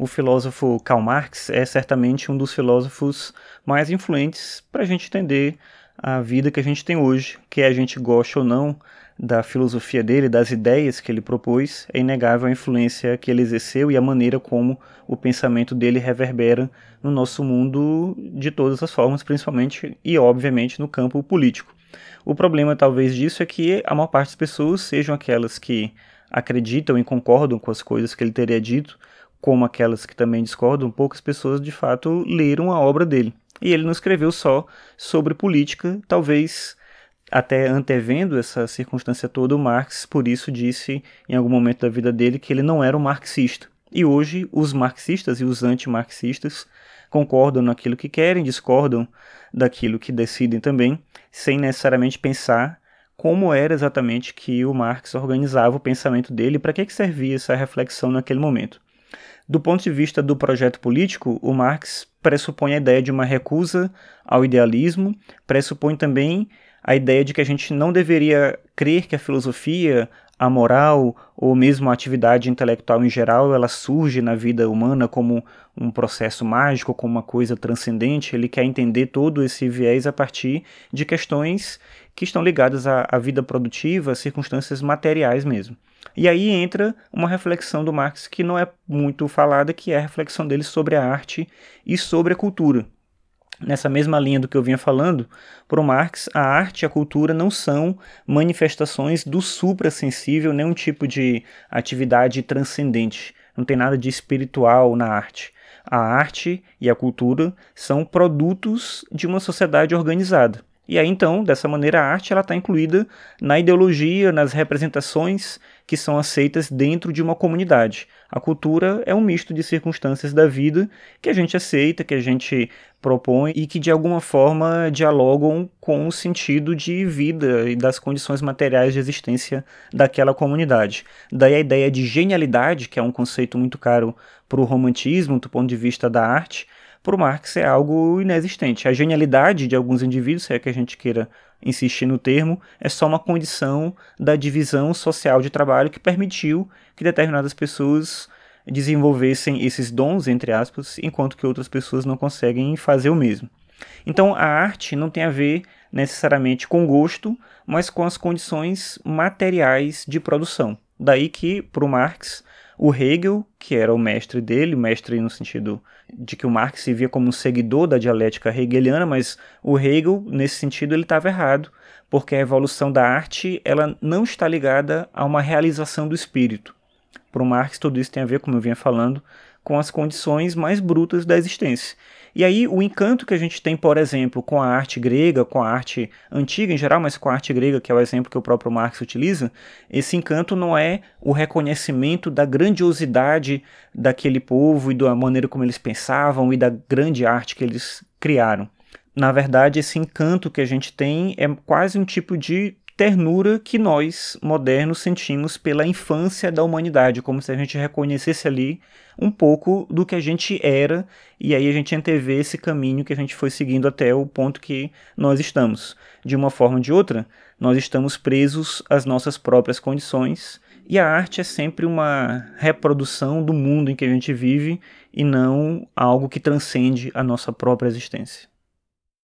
o filósofo Karl Marx é certamente um dos filósofos mais influentes para a gente entender a vida que a gente tem hoje, que a gente goste ou não da filosofia dele, das ideias que ele propôs, é inegável a influência que ele exerceu e a maneira como o pensamento dele reverbera no nosso mundo de todas as formas, principalmente e obviamente no campo político. O problema talvez disso é que a maior parte das pessoas, sejam aquelas que acreditam e concordam com as coisas que ele teria dito, como aquelas que também discordam, poucas pessoas de fato leram a obra dele. E ele não escreveu só sobre política, talvez até antevendo essa circunstância toda, o Marx, por isso, disse em algum momento da vida dele que ele não era um marxista. E hoje, os marxistas e os antimarxistas concordam naquilo que querem, discordam daquilo que decidem também, sem necessariamente pensar como era exatamente que o Marx organizava o pensamento dele para que, que servia essa reflexão naquele momento. Do ponto de vista do projeto político, o Marx pressupõe a ideia de uma recusa ao idealismo, pressupõe também a ideia de que a gente não deveria crer que a filosofia, a moral ou mesmo a atividade intelectual em geral, ela surge na vida humana como um processo mágico, como uma coisa transcendente. Ele quer entender todo esse viés a partir de questões que estão ligadas à, à vida produtiva, circunstâncias materiais mesmo. E aí entra uma reflexão do Marx que não é muito falada, que é a reflexão dele sobre a arte e sobre a cultura. Nessa mesma linha do que eu vinha falando, para o Marx, a arte e a cultura não são manifestações do suprassensível, nenhum tipo de atividade transcendente. Não tem nada de espiritual na arte. A arte e a cultura são produtos de uma sociedade organizada. E aí então, dessa maneira, a arte ela está incluída na ideologia, nas representações que são aceitas dentro de uma comunidade. A cultura é um misto de circunstâncias da vida que a gente aceita, que a gente propõe e que de alguma forma dialogam com o sentido de vida e das condições materiais de existência daquela comunidade. Daí a ideia de genialidade, que é um conceito muito caro para o romantismo do ponto de vista da arte, para o Marx é algo inexistente. A genialidade de alguns indivíduos, se é que a gente queira insistir no termo, é só uma condição da divisão social de trabalho que permitiu que determinadas pessoas desenvolvessem esses dons, entre aspas, enquanto que outras pessoas não conseguem fazer o mesmo. Então a arte não tem a ver necessariamente com gosto, mas com as condições materiais de produção. Daí que, para o Marx, o Hegel, que era o mestre dele, mestre no sentido de que o Marx se via como um seguidor da dialética hegeliana, mas o Hegel, nesse sentido, ele estava errado, porque a evolução da arte ela não está ligada a uma realização do espírito. Para o Marx, tudo isso tem a ver, como eu vinha falando, com as condições mais brutas da existência. E aí o encanto que a gente tem, por exemplo, com a arte grega, com a arte antiga em geral, mas com a arte grega, que é o exemplo que o próprio Marx utiliza, esse encanto não é o reconhecimento da grandiosidade daquele povo e da maneira como eles pensavam e da grande arte que eles criaram. Na verdade, esse encanto que a gente tem é quase um tipo de ternura que nós, modernos, sentimos pela infância da humanidade, como se a gente reconhecesse ali um pouco do que a gente era, e aí a gente antevê esse caminho que a gente foi seguindo até o ponto que nós estamos. De uma forma ou de outra, nós estamos presos às nossas próprias condições, e a arte é sempre uma reprodução do mundo em que a gente vive e não algo que transcende a nossa própria existência.